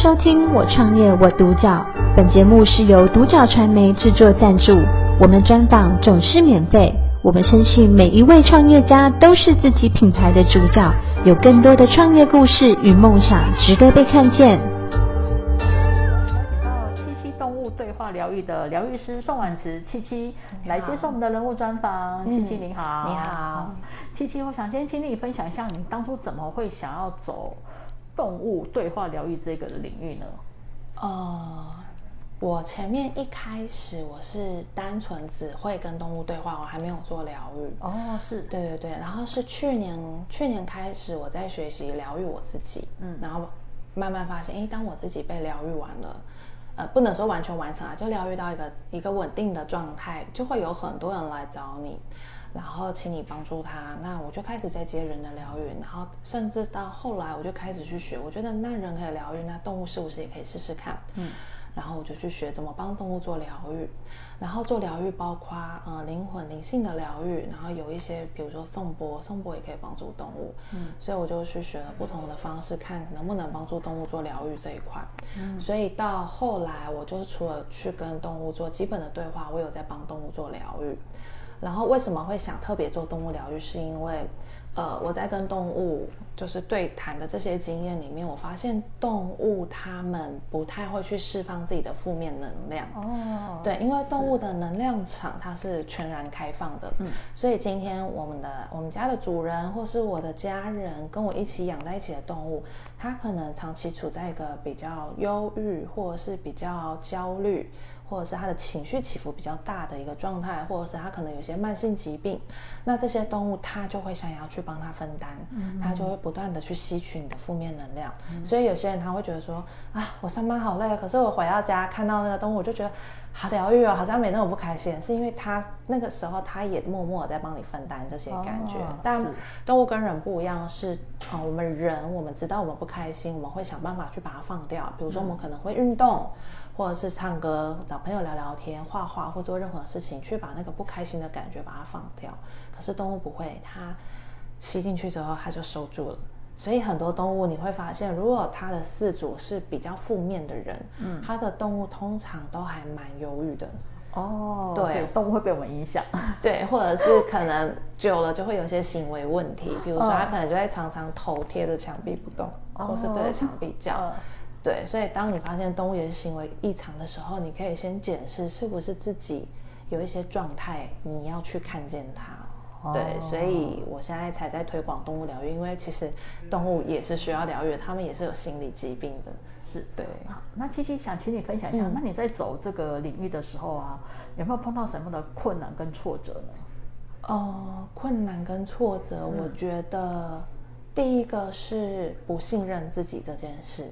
收听我创业我独角，本节目是由独角传媒制作赞助，我们专访总是免费。我们相信每一位创业家都是自己品牌的主角，有更多的创业故事与梦想值得被看见。邀请到七七动物对话疗愈的疗愈师宋婉慈七七来接受我们的人物专访。七七你好，你好，七七，我想先请你分享一下你当初怎么会想要走。动物对话疗愈这个领域呢？呃，我前面一开始我是单纯只会跟动物对话，我还没有做疗愈。哦，是。对对对，然后是去年去年开始我在学习疗愈我自己，嗯，然后慢慢发现，哎，当我自己被疗愈完了，呃，不能说完全完成啊，就疗愈到一个一个稳定的状态，就会有很多人来找你。然后请你帮助他，那我就开始在接人的疗愈，然后甚至到后来我就开始去学，我觉得那人可以疗愈，那动物是不是也可以试试看？嗯，然后我就去学怎么帮动物做疗愈，然后做疗愈包括呃灵魂灵性的疗愈，然后有一些比如说颂钵，颂钵也可以帮助动物，嗯，所以我就去学了不同的方式，看能不能帮助动物做疗愈这一块，嗯，所以到后来我就除了去跟动物做基本的对话，我有在帮动物做疗愈。然后为什么会想特别做动物疗愈？是因为，呃，我在跟动物就是对谈的这些经验里面，我发现动物它们不太会去释放自己的负面能量。哦。对，因为动物的能量场它是全然开放的。嗯。所以今天我们的我们家的主人或是我的家人跟我一起养在一起的动物，它可能长期处在一个比较忧郁或者是比较焦虑。或者是他的情绪起伏比较大的一个状态，或者是他可能有些慢性疾病，那这些动物它就会想要去帮他分担，嗯，它就会不断的去吸取你的负面能量，嗯，所以有些人他会觉得说啊，我上班好累，可是我回到家看到那个动物，我就觉得好疗愈哦，好像没那么不开心，是因为他那个时候他也默默在帮你分担这些感觉，哦，但动物跟人不一样是，啊，我们人我们知道我们不开心，我们会想办法去把它放掉，比如说我们可能会运动。或者是唱歌、找朋友聊聊天、画画或做任何事情，去把那个不开心的感觉把它放掉。可是动物不会，它吸进去之后它就收住了。所以很多动物你会发现，如果它的饲主是比较负面的人，嗯，它的动物通常都还蛮忧郁的。哦，对，动物会被我们影响。对，或者是可能久了就会有一些行为问题，比如说它可能就会常常头贴着墙壁不动，哦，或是对着墙壁叫。哦对，所以当你发现动物也是行为异常的时候，你可以先检视是不是自己有一些状态，你要去看见它。哦、对，所以我现在才在推广动物疗愈，因为其实动物也是需要疗愈，它们也是有心理疾病的。是，对。好，那七七想请你分享一下，嗯、那你在走这个领域的时候啊，有没有碰到什么的困难跟挫折呢？呃，困难跟挫折，嗯、我觉得第一个是不信任自己这件事。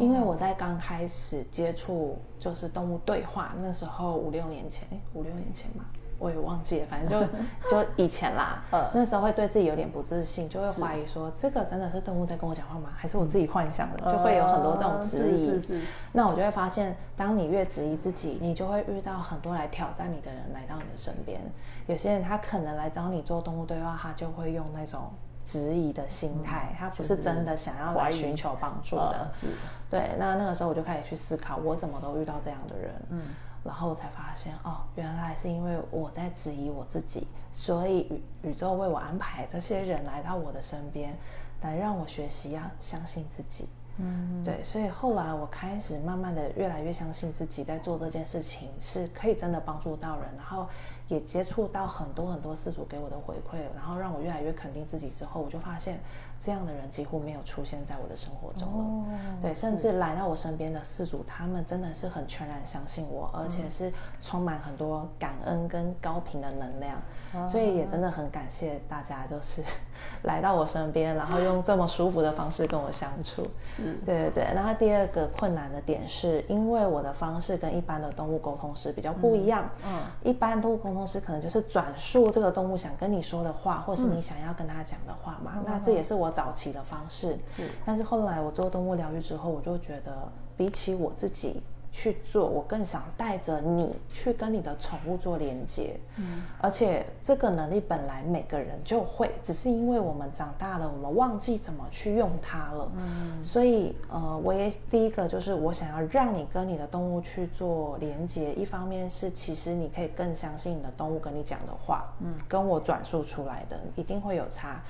因为我在刚开始接触就是动物对话，那时候五六年前，五六年前嘛，我也忘记了，反正就 就以前啦，那时候会对自己有点不自信，就会怀疑说这个真的是动物在跟我讲话吗？还是我自己幻想的？就会有很多这种质疑。那我就会发现，当你越质疑自己，你就会遇到很多来挑战你的人来到你的身边。有些人他可能来找你做动物对话，他就会用那种。质疑的心态，嗯、他不是真的想要来寻求帮助的。是，对。那那个时候我就开始去思考，我怎么都遇到这样的人。嗯。然后我才发现，哦，原来是因为我在质疑我自己，所以宇宇宙为我安排这些人来到我的身边，来让我学习要相信自己。嗯。对，所以后来我开始慢慢的越来越相信自己，在做这件事情是可以真的帮助到人，然后。也接触到很多很多饲主给我的回馈，然后让我越来越肯定自己之后，我就发现这样的人几乎没有出现在我的生活中了。哦、对，甚至来到我身边的饲主，他们真的是很全然相信我，而且是充满很多感恩跟高频的能量。哦、所以也真的很感谢大家，就是 来到我身边，然后用这么舒服的方式跟我相处。是，对对对。然后第二个困难的点是，因为我的方式跟一般的动物沟通是比较不一样。嗯。嗯，一般动物沟通师可能就是转述这个动物想跟你说的话，或是你想要跟他讲的话嘛。嗯、那这也是我早期的方式。嗯。但是后来我做动物疗愈之后，我就觉得比起我自己去做，我更想带着你去跟你的宠物做连接。嗯，而且这个能力本来每个人就会，只是因为我们长大了，我们忘记怎么去用它了。嗯，所以呃，我也第一个就是我想要让你跟你的动物去做连接，一方面是其实你可以更相信你的动物跟你讲的话，嗯，跟我转述出来的一定会有差。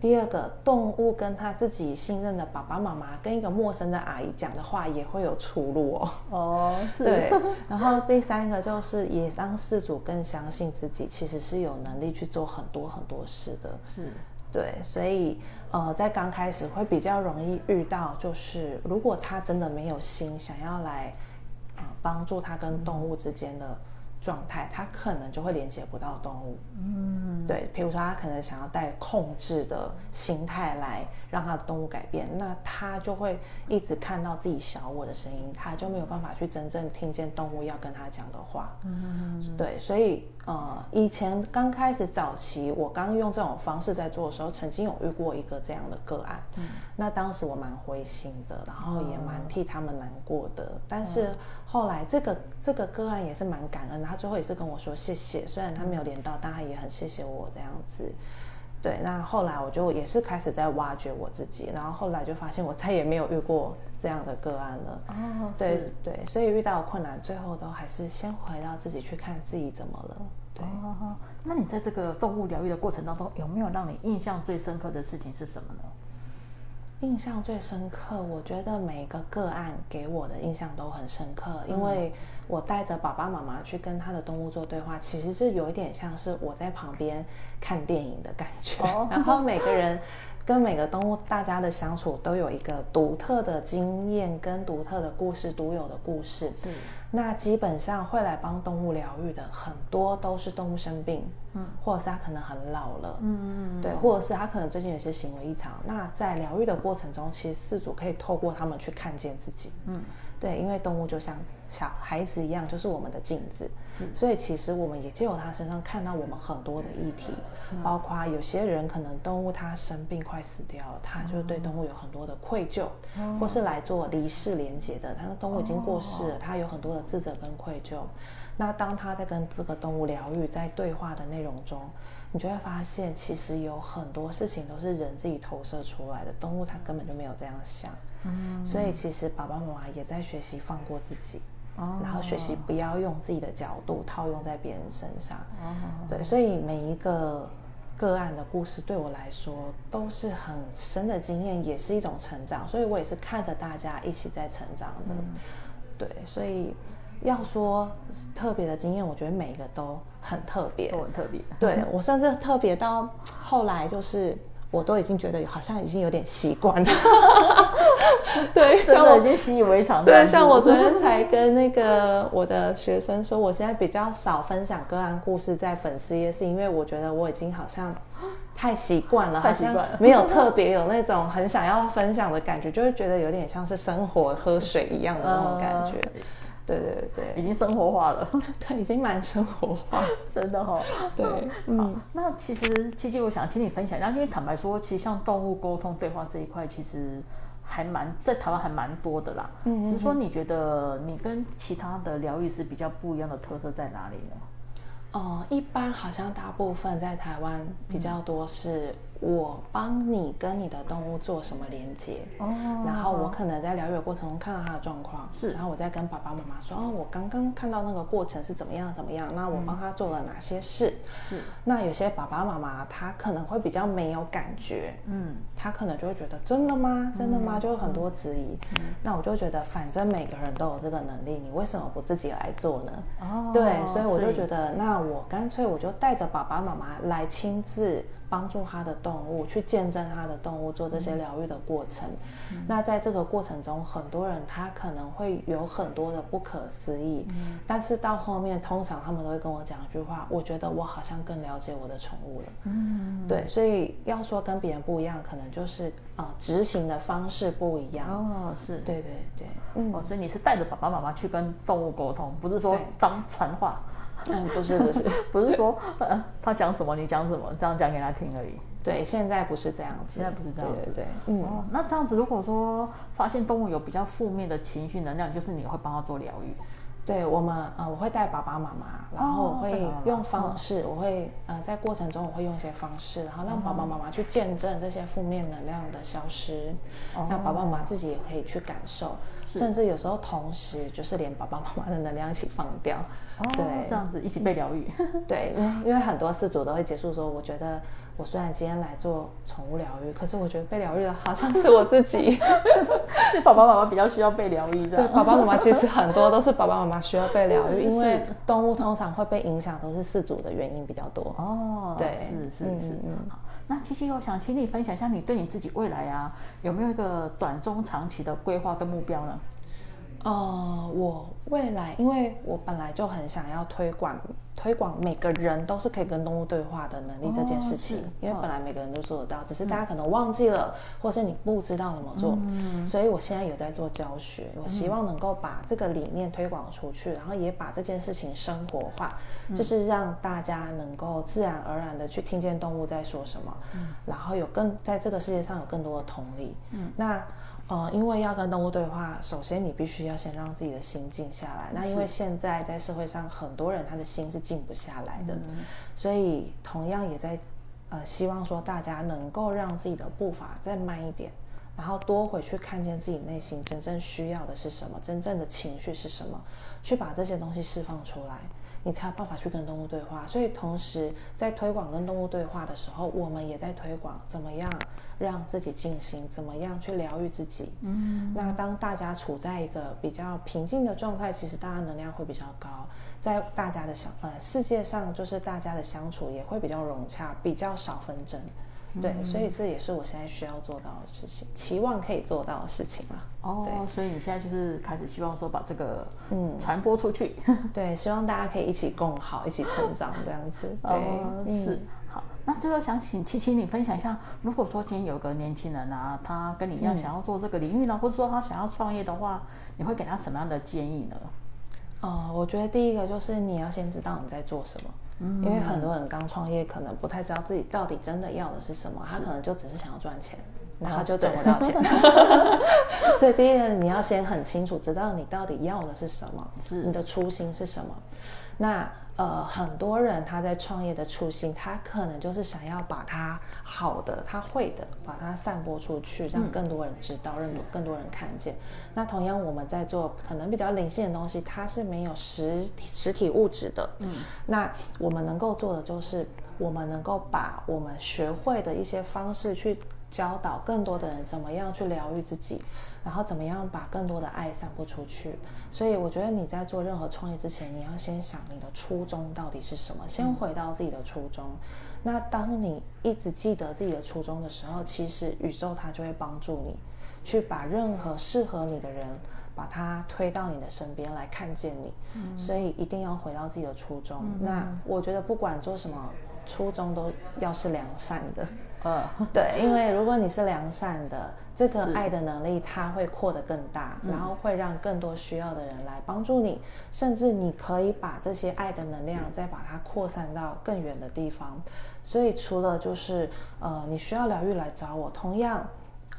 第二个，动物跟他自己信任的爸爸妈妈，跟一个陌生的阿姨讲的话也会有出入哦。哦，是。对。然后第三个就是，也让事主更相信自己其实是有能力去做很多很多事的。是。对，所以呃，在刚开始会比较容易遇到，就是如果他真的没有心想要来呃帮助他跟动物之间的。嗯状态，他可能就会连接不到动物。嗯，对，比如说他可能想要带控制的心态来让他的动物改变，那他就会一直看到自己小我的声音，他就没有办法去真正听见动物要跟他讲的话。嗯，对，所以呃，以前刚开始早期，我刚用这种方式在做的时候，曾经有遇过一个这样的个案。嗯，那当时我蛮灰心的，然后也蛮替他们难过的，但是后来这个这个个案也是蛮感恩的。他最后也是跟我说谢谢，虽然他没有连到，但他也很谢谢我这样子。对，那后来我就也是开始在挖掘我自己，然后后来就发现我再也没有遇过这样的个案了。哦，对对，所以遇到困难，最后都还是先回到自己去看自己怎么了。对。哦，那你在这个动物疗愈的过程当中，有没有让你印象最深刻的事情是什么呢？印象最深刻，我觉得每一个个案给我的印象都很深刻，因为我带着爸爸妈妈去跟他的动物做对话，其实是有一点像是我在旁边看电影的感觉。哦、然后每个人跟每个动物，大家的相处都有一个独特的经验跟独特的故事，独有的故事。嗯。那基本上会来帮动物疗愈的很多都是动物生病，嗯，或者是它可能很老了，嗯嗯嗯，对，或者是它可能最近有些行为异常。那在疗愈的过程中，其实饲主可以透过他们去看见自己，嗯，对，因为动物就像小孩子一样，就是我们的镜子，所以其实我们也借由他身上看到我们很多的议题，嗯，包括有些人可能动物它生病快死掉了，他就对动物有很多的愧疚，嗯，或是来做离世连结的，他的动物已经过世了，他有很多的。自责跟愧疚，那当他在跟这个动物疗愈，在对话的内容中，你就会发现，其实有很多事情都是人自己投射出来的，动物它根本就没有这样想。嗯，所以其实爸爸妈妈也在学习放过自己，哦，然后学习不要用自己的角度套用在别人身上。哦，对，所以每一个个案的故事对我来说都是很深的经验，也是一种成长，所以我也是看着大家一起在成长的。嗯对，所以要说特别的经验，我觉得每一个都很特别，都很特别。对，我甚至特别到后来，就是我都已经觉得好像已经有点习惯了。对，像我已经习以为常。对，像我昨天才跟那个我的学生说，我现在比较少分享个案故事在粉丝页，是因为我觉得我已经好像太习惯了，太习惯了，没有特别有那种很想要分享的感觉，就会觉得有点像是生活喝水一样的那种感觉。嗯、对对对，已经生活化了。对，已经蛮生活化，真的哈、哦。对，嗯。那其实七七，我想请你分享一下，因为坦白说，其实像动物沟通对话这一块，其实。还蛮在台湾还蛮多的啦，嗯，只是说你觉得你跟其他的疗愈师比较不一样的特色在哪里呢？哦、呃，一般好像大部分在台湾比较多是。我帮你跟你的动物做什么连接，哦，然后我可能在疗愈的过程中看到他的状况，是，然后我再跟爸爸妈妈说，哦，我刚刚看到那个过程是怎么样怎么样，那我帮他做了哪些事，嗯，那有些爸爸妈妈他可能会比较没有感觉，嗯，他可能就会觉得真的吗？真的吗？就有很多质疑，嗯，那我就觉得反正每个人都有这个能力，你为什么不自己来做呢？哦，对，所以我就觉得，那我干脆我就带着爸爸妈妈来亲自。帮助他的动物去见证他的动物做这些疗愈的过程。嗯、那在这个过程中，很多人他可能会有很多的不可思议。嗯、但是到后面，通常他们都会跟我讲一句话：我觉得我好像更了解我的宠物了。嗯，对，所以要说跟别人不一样，可能就是啊、呃，执行的方式不一样。哦，是。对对对。嗯。哦，所以你是带着爸爸妈妈去跟动物沟通，不是说当传话。嗯，不是不是，不是 说呃他讲什么你讲什么，这样讲给他听而已。对，现在不是这样子，现在不是这样子，对对对，嗯。哦，那这样子如果说发现动物有比较负面的情绪能量，就是你会帮他做疗愈。对我们，呃，我会带爸爸妈妈，然后我会用方式，哦、我会，呃，在过程中我会用一些方式，然后让爸爸妈妈去见证这些负面能量的消失，哦、那爸爸妈妈自己也可以去感受，甚至有时候同时就是连爸爸妈妈的能量一起放掉，哦、对，这样子一起被疗愈。对，因为因为很多事主都会结束说，我觉得。我虽然今天来做宠物疗愈，可是我觉得被疗愈的好像是我自己。是爸爸妈妈比较需要被疗愈，对，爸爸妈妈其实很多都是爸爸妈妈需要被疗愈，因为动物通常会被影响都是饲主的原因比较多。哦，对，是是是。嗯，好，那七七，我想请你分享一下，你对你自己未来啊，有没有一个短中长期的规划跟目标呢？呃，我未来，因为我本来就很想要推广推广每个人都是可以跟动物对话的能力这件事情，哦、因为本来每个人都做得到，只是大家可能忘记了，嗯、或是你不知道怎么做，嗯、所以我现在有在做教学，我希望能够把这个理念推广出去，然后也把这件事情生活化，嗯、就是让大家能够自然而然的去听见动物在说什么，嗯、然后有更在这个世界上有更多的同理，嗯，那。呃，因为要跟动物对话，首先你必须要先让自己的心静下来。那因为现在在社会上，很多人他的心是静不下来的，嗯、所以同样也在呃希望说大家能够让自己的步伐再慢一点，然后多回去看见自己内心真正需要的是什么，真正的情绪是什么，去把这些东西释放出来。你才有办法去跟动物对话，所以同时在推广跟动物对话的时候，我们也在推广怎么样让自己静心，怎么样去疗愈自己。嗯，那当大家处在一个比较平静的状态，其实大家能量会比较高，在大家的相呃世界上，就是大家的相处也会比较融洽，比较少纷争。对，所以这也是我现在需要做到的事情，期望可以做到的事情了。哦，所以你现在就是开始希望说把这个嗯传播出去。对，希望大家可以一起共好，一起成长这样子。对，哦、是。嗯、好，那最后想请七七你分享一下，如果说今天有个年轻人啊，他跟你一样想要做这个领域呢，嗯、或者说他想要创业的话，你会给他什么样的建议呢？哦、呃，我觉得第一个就是你要先知道你在做什么。因为很多人刚创业，可能不太知道自己到底真的要的是什么，他可能就只是想要赚钱，然后就赚不到钱。所以第一个，你要先很清楚知道你到底要的是什么，是你的初心是什么。那呃，很多人他在创业的初心，他可能就是想要把他好的、他会的，把它散播出去，让更多人知道，让、嗯、更多人看见。那同样我们在做可能比较灵性的东西，它是没有实实体物质的。嗯。那我们能够做的就是，我们能够把我们学会的一些方式去。教导更多的人怎么样去疗愈自己，然后怎么样把更多的爱散布出去。所以我觉得你在做任何创业之前，你要先想你的初衷到底是什么，先回到自己的初衷。嗯、那当你一直记得自己的初衷的时候，其实宇宙它就会帮助你，去把任何适合你的人，把他推到你的身边来看见你。嗯、所以一定要回到自己的初衷。嗯、那我觉得不管做什么，初衷都要是良善的。嗯，对，因为如果你是良善的，这个爱的能力它会扩得更大，然后会让更多需要的人来帮助你，甚至你可以把这些爱的能量再把它扩散到更远的地方。所以除了就是呃你需要疗愈来找我，同样。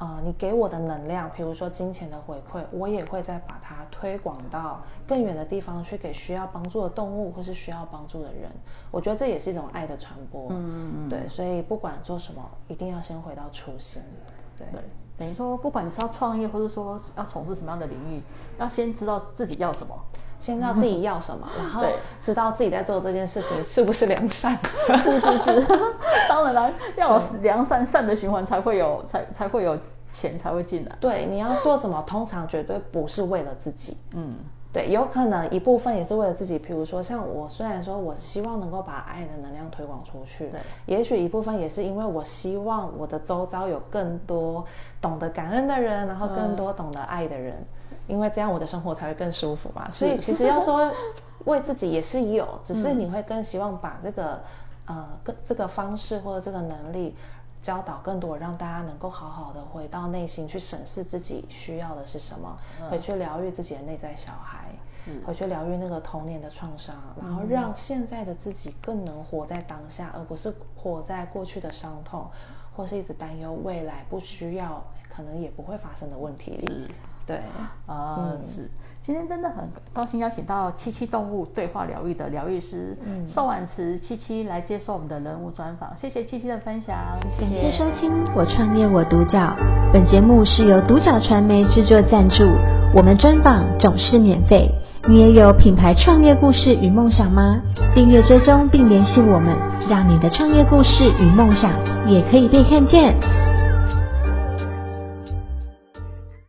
呃，你给我的能量，比如说金钱的回馈，我也会再把它推广到更远的地方去，给需要帮助的动物或是需要帮助的人。我觉得这也是一种爱的传播。嗯嗯嗯。对，所以不管做什么，一定要先回到初心。对。对，等于说，不管你是要创业，或者说要从事什么样的领域，要先知道自己要什么，先知道自己要什么，然后知道自己在做这件事情是不是良善。是是是。当然了，要有良善善的循环，才会有才才会有钱才会进来。对，你要做什么，通常绝对不是为了自己。嗯，对，有可能一部分也是为了自己。比如说，像我虽然说我希望能够把爱的能量推广出去，对，也许一部分也是因为我希望我的周遭有更多懂得感恩的人，然后更多懂得爱的人，嗯、因为这样我的生活才会更舒服嘛。所以其实要说 为自己也是有，只是你会更希望把这个。呃更，这个方式或者这个能力，教导更多，让大家能够好好的回到内心去审视自己需要的是什么，回去疗愈自己的内在小孩，回去疗愈那个童年的创伤，然后让现在的自己更能活在当下，而不是活在过去的伤痛，或是一直担忧未来不需要，可能也不会发生的问题里。对，啊、嗯，是。今天真的很高兴邀请到七七动物对话疗愈的疗愈师宋婉慈七七来接受我们的人物专访，谢谢七七的分享，谢谢。感谢收听我创业我独角，本节目是由独角传媒制作赞助，我们专访总是免费。你也有品牌创业故事与梦想吗？订阅追踪并联系我们，让你的创业故事与梦想也可以被看见。